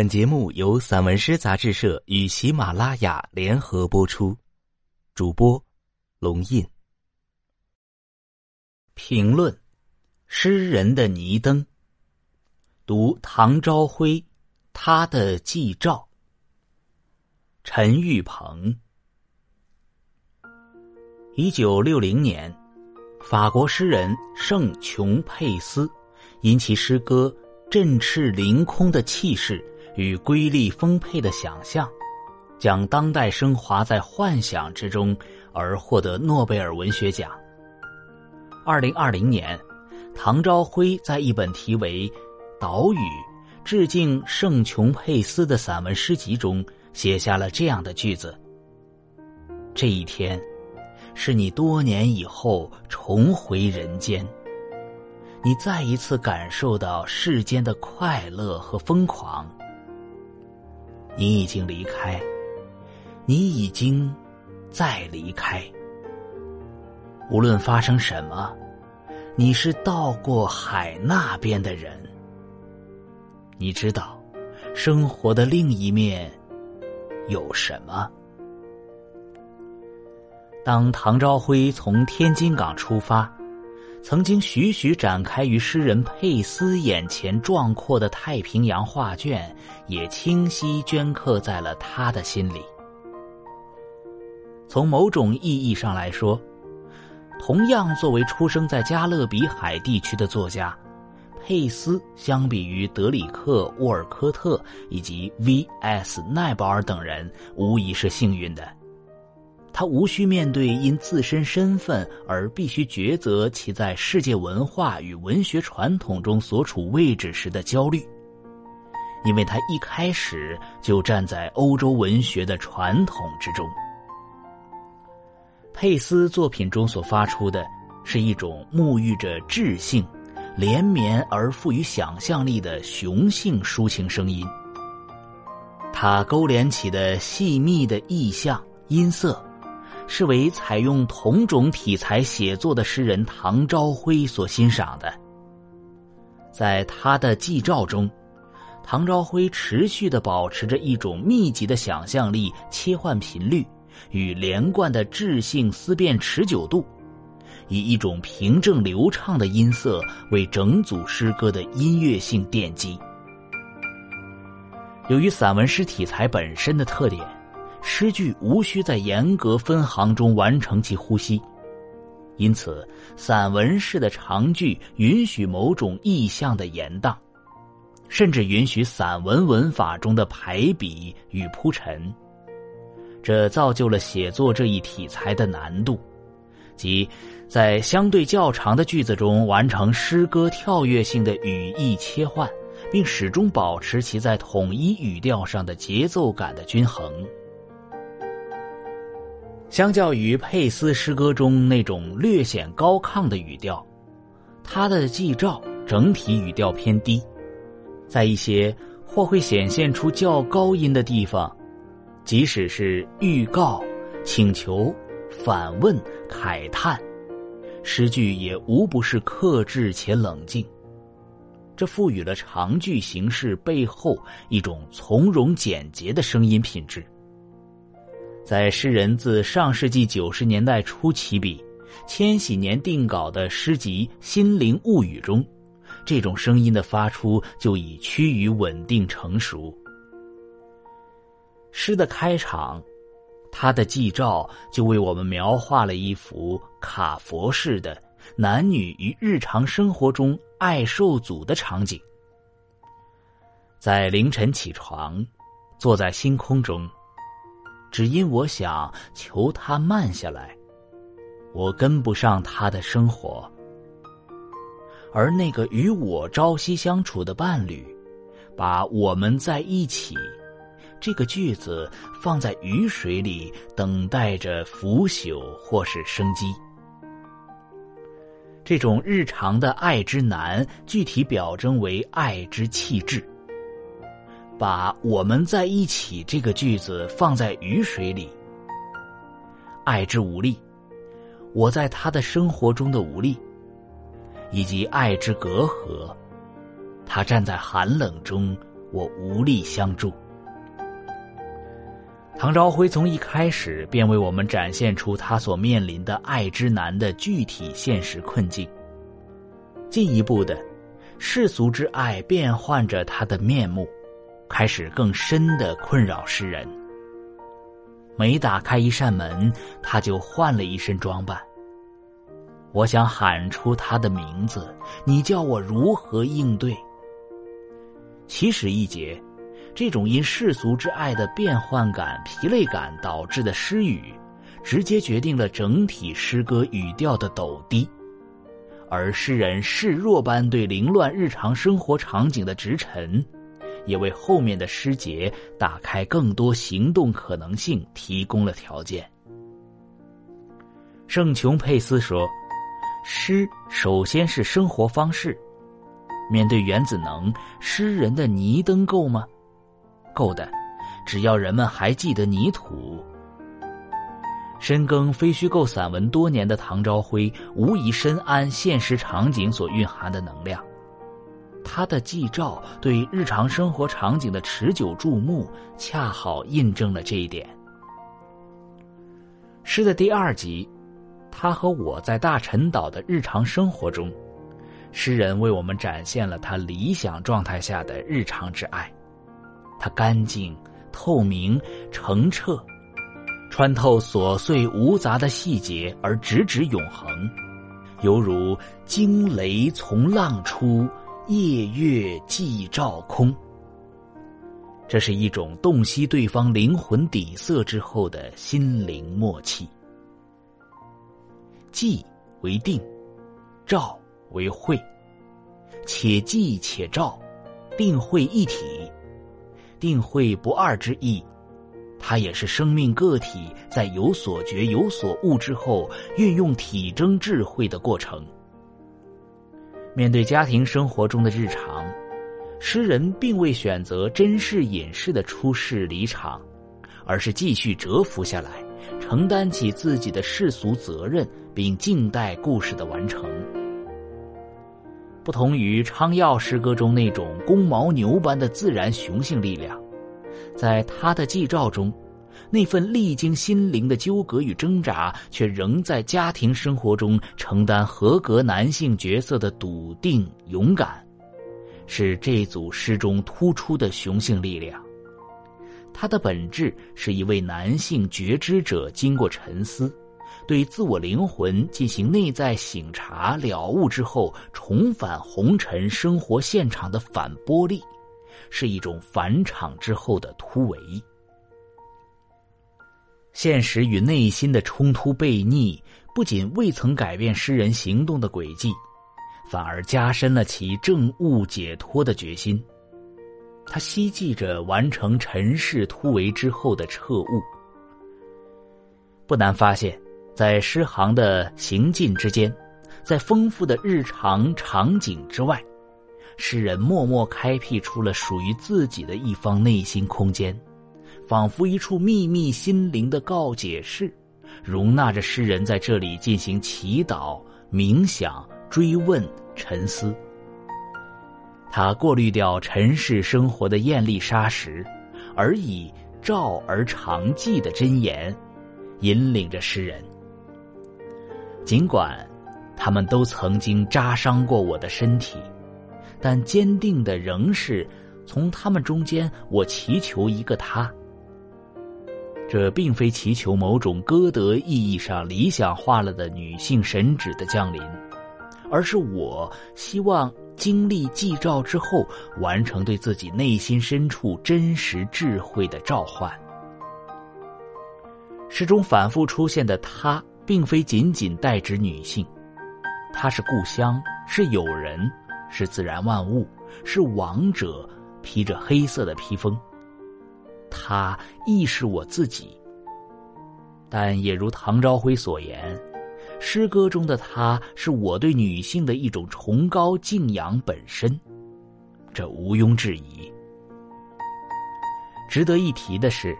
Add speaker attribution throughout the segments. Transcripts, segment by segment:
Speaker 1: 本节目由散文诗杂志社与喜马拉雅联合播出，主播龙印。评论：诗人的泥灯。读唐朝晖，他的寄照。陈玉鹏。一九六零年，法国诗人圣琼佩斯因其诗歌振翅凌空的气势与瑰丽丰沛的想象，将当代升华在幻想之中，而获得诺贝尔文学奖。二零二零年，唐朝晖在一本题为《岛屿》致敬圣琼佩斯的散文诗集中写下了这样的句子：“这一天。”是你多年以后重回人间，你再一次感受到世间的快乐和疯狂。你已经离开，你已经再离开。无论发生什么，你是到过海那边的人。你知道，生活的另一面有什么？当唐朝晖从天津港出发，曾经徐徐展开于诗人佩斯眼前壮阔的太平洋画卷，也清晰镌刻在了他的心里。从某种意义上来说，同样作为出生在加勒比海地区的作家，佩斯相比于德里克·沃尔科特以及 V.S. 奈保尔等人，无疑是幸运的。他无需面对因自身身份而必须抉择其在世界文化与文学传统中所处位置时的焦虑，因为他一开始就站在欧洲文学的传统之中。佩斯作品中所发出的是一种沐浴着智性、连绵而富于想象力的雄性抒情声音，他勾连起的细密的意象、音色。是为采用同种体裁写作的诗人唐朝晖所欣赏的。在他的记照中，唐朝晖持续的保持着一种密集的想象力、切换频率与连贯的智性思辨持久度，以一种平正流畅的音色为整组诗歌的音乐性奠基。由于散文诗体裁本身的特点。诗句无需在严格分行中完成其呼吸，因此，散文式的长句允许某种意象的延宕，甚至允许散文文法中的排比与铺陈。这造就了写作这一题材的难度，即在相对较长的句子中完成诗歌跳跃性的语义切换，并始终保持其在统一语调上的节奏感的均衡。相较于佩斯诗歌中那种略显高亢的语调，他的记照整体语调偏低，在一些或会显现出较高音的地方，即使是预告、请求、反问、慨叹，诗句也无不是克制且冷静。这赋予了长句形式背后一种从容简洁的声音品质。在诗人自上世纪九十年代初起笔，千禧年定稿的诗集《心灵物语》中，这种声音的发出就已趋于稳定成熟。诗的开场，他的记照就为我们描画了一幅卡佛式的男女于日常生活中爱受阻的场景。在凌晨起床，坐在星空中。只因我想求他慢下来，我跟不上他的生活，而那个与我朝夕相处的伴侣，把我们在一起这个句子放在雨水里，等待着腐朽或是生机。这种日常的爱之难，具体表征为爱之气质。把我们在一起这个句子放在雨水里，爱之无力，我在他的生活中的无力，以及爱之隔阂，他站在寒冷中，我无力相助。唐朝辉从一开始便为我们展现出他所面临的爱之难的具体现实困境。进一步的，世俗之爱变换着他的面目，开始更深的困扰诗人。每打开一扇门，他就换了一身装扮。我想喊出他的名字，你叫我如何应对？起始一节。这种因世俗之爱的变换感、疲累感导致的失语，直接决定了整体诗歌语调的陡低，而诗人示弱般对凌乱日常生活场景的直陈，也为后面的诗节打开更多行动可能性提供了条件。圣琼佩斯说：“诗首先是生活方式，面对原子能，诗人的泥灯够吗？”够的，只要人们还记得泥土。深耕非虚构散文多年的唐朝辉，无疑深谙现实场景所蕴含的能量。他的记照对日常生活场景的持久注目，恰好印证了这一点。诗的第二集，他和我在大陈岛的日常生活中，诗人为我们展现了他理想状态下的日常之爱。它干净、透明、澄澈，穿透琐碎无杂的细节而直指永恒，犹如惊雷从浪出，夜月寄照空。这是一种洞悉对方灵魂底色之后的心灵默契。寂为定，照为会，且记且照，定会一体。定会不二之意，它也是生命个体在有所觉有所悟之后，运用体征智慧的过程。面对家庭生活中的日常，诗人并未选择真事隐士的出世离场，而是继续蛰伏下来，承担起自己的世俗责任，并静待故事的完成。不同于昌耀诗歌中那种公牦牛般的自然雄性力量，在他的祭照中，那份历经心灵的纠葛与挣扎，却仍在家庭生活中承担合格男性角色的笃定勇敢，是这组诗中突出的雄性力量。他的本质是一位男性觉知者，经过沉思。对自我灵魂进行内在醒察了悟之后，重返红尘生活现场的反波力，是一种返场之后的突围。现实与内心的冲突悖逆，不仅未曾改变诗人行动的轨迹，反而加深了其证悟解脱的决心。他希冀着完成尘世突围之后的彻悟。不难发现。在诗行的行进之间，在丰富的日常场景之外，诗人默默开辟出了属于自己的一方内心空间，仿佛一处秘密心灵的告解室，容纳着诗人在这里进行祈祷、冥想、追问、沉思。他过滤掉尘世生活的艳丽沙石，而以照而常记的真言，引领着诗人。尽管他们都曾经扎伤过我的身体，但坚定的仍是从他们中间，我祈求一个他。这并非祈求某种歌德意义上理想化了的女性神旨的降临，而是我希望经历祭照之后，完成对自己内心深处真实智慧的召唤。诗中反复出现的他。并非仅仅代指女性，她是故乡，是友人，是自然万物，是王者，披着黑色的披风。他亦是我自己。但也如唐朝辉所言，诗歌中的他是我对女性的一种崇高敬仰本身，这毋庸置疑。值得一提的是，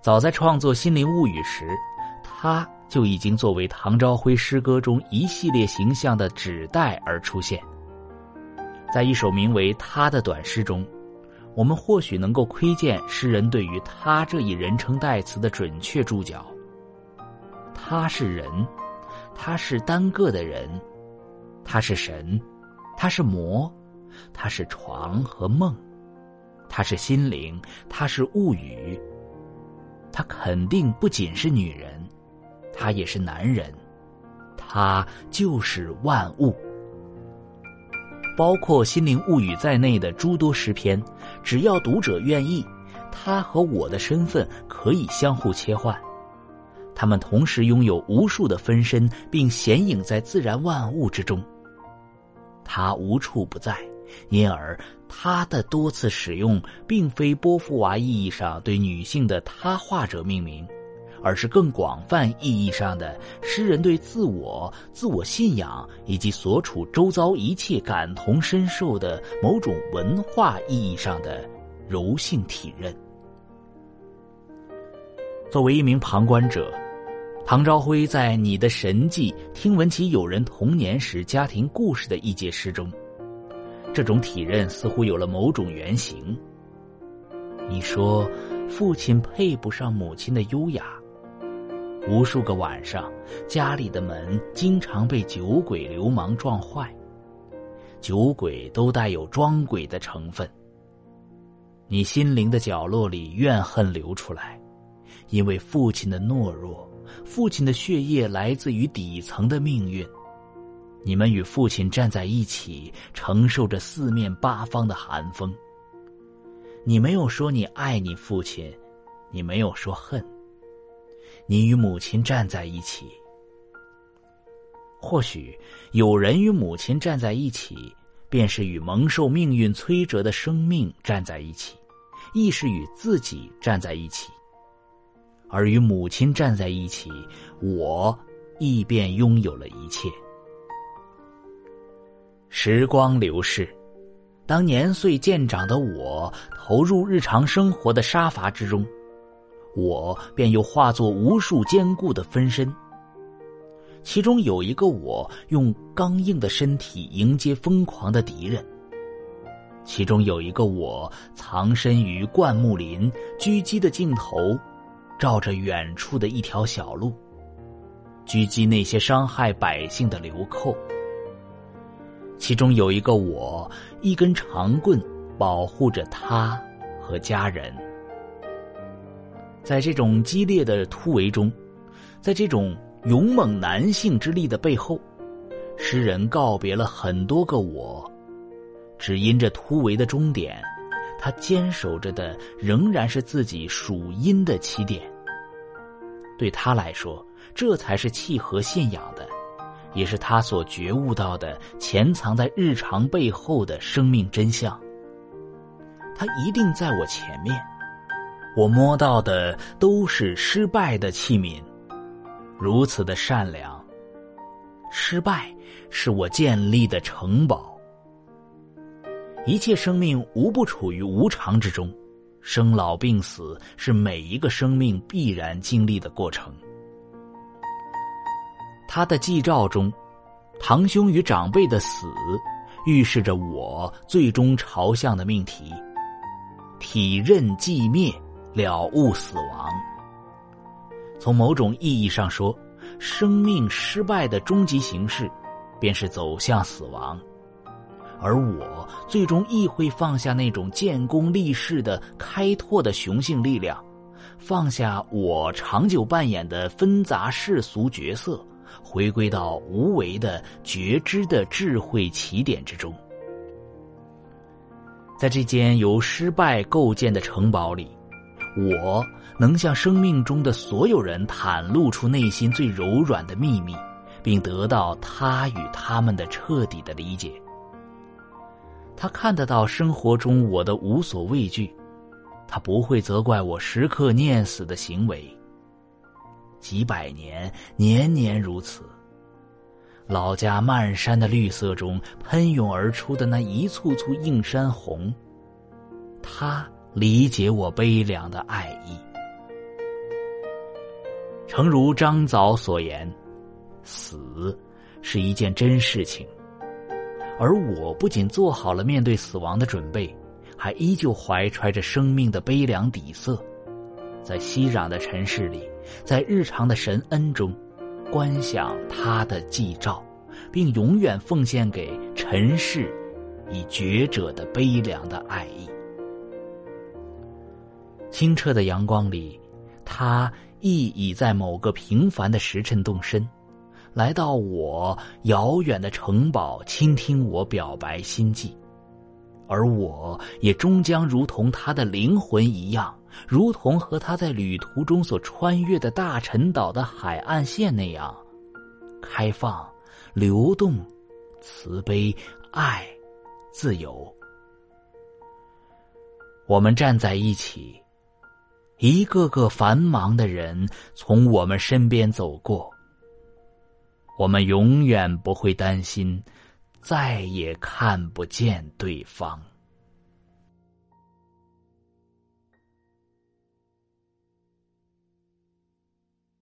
Speaker 1: 早在创作《心灵物语》时，他。就已经作为唐朝辉诗歌中一系列形象的指代而出现。在一首名为《他》的短诗中，我们或许能够窥见诗人对于他这一人称代词的准确注脚。他是人，他是单个的人，他是神，他是魔，他是床和梦，他是心灵，他是物语。他肯定不仅是女人，他也是男人，他就是万物。包括《心灵物语》在内的诸多诗篇，只要读者愿意，他和我的身份可以相互切换。他们同时拥有无数的分身，并显影在自然万物之中。他无处不在，因而他的多次使用，并非波伏娃意义上对女性的他化者命名。而是更广泛意义上的诗人对自我、自我信仰以及所处周遭一切感同身受的某种文化意义上的柔性体认。作为一名旁观者，唐朝辉在《你的神迹》听闻其友人童年时家庭故事的一节诗中，这种体认似乎有了某种原型。你说，父亲配不上母亲的优雅。无数个晚上，家里的门经常被酒鬼流氓撞坏。酒鬼都带有装鬼的成分。你心灵的角落里怨恨流出来，因为父亲的懦弱，父亲的血液来自于底层的命运。你们与父亲站在一起，承受着四面八方的寒风。你没有说你爱你父亲，你没有说恨。你与母亲站在一起，或许有人与母亲站在一起，便是与蒙受命运摧折的生命站在一起，亦是与自己站在一起。而与母亲站在一起，我亦便拥有了一切。时光流逝，当年岁渐长的我投入日常生活的杀伐之中。我便又化作无数坚固的分身，其中有一个我用刚硬的身体迎接疯狂的敌人；其中有一个我藏身于灌木林，狙击的镜头照着远处的一条小路，狙击那些伤害百姓的流寇；其中有一个我一根长棍保护着他和家人。在这种激烈的突围中，在这种勇猛男性之力的背后，诗人告别了很多个我，只因这突围的终点，他坚守着的仍然是自己属阴的起点。对他来说，这才是契合信仰的，也是他所觉悟到的潜藏在日常背后的生命真相。他一定在我前面。我摸到的都是失败的器皿，如此的善良。失败是我建立的城堡。一切生命无不处于无常之中，生老病死是每一个生命必然经历的过程。他的祭照中，堂兄与长辈的死，预示着我最终朝向的命题：体认寂灭。了悟死亡。从某种意义上说，生命失败的终极形式，便是走向死亡。而我最终亦会放下那种建功立世的开拓的雄性力量，放下我长久扮演的纷杂世俗角色，回归到无为的觉知的智慧起点之中。在这间由失败构建的城堡里。我能向生命中的所有人袒露出内心最柔软的秘密，并得到他与他们的彻底的理解。他看得到生活中我的无所畏惧，他不会责怪我时刻念死的行为。几百年，年年如此。老家漫山的绿色中喷涌而出的那一簇簇映山红，他。理解我悲凉的爱意，诚如张藻所言，死是一件真事情，而我不仅做好了面对死亡的准备，还依旧怀揣着生命的悲凉底色，在熙攘的尘世里，在日常的神恩中，观想他的祭照，并永远奉献给尘世以觉者的悲凉的爱意。清澈的阳光里，他亦已在某个平凡的时辰动身，来到我遥远的城堡，倾听我表白心迹。而我也终将如同他的灵魂一样，如同和他在旅途中所穿越的大陈岛的海岸线那样，开放、流动、慈悲、爱、自由。我们站在一起。一个个繁忙的人从我们身边走过，我们永远不会担心再也看不见对方。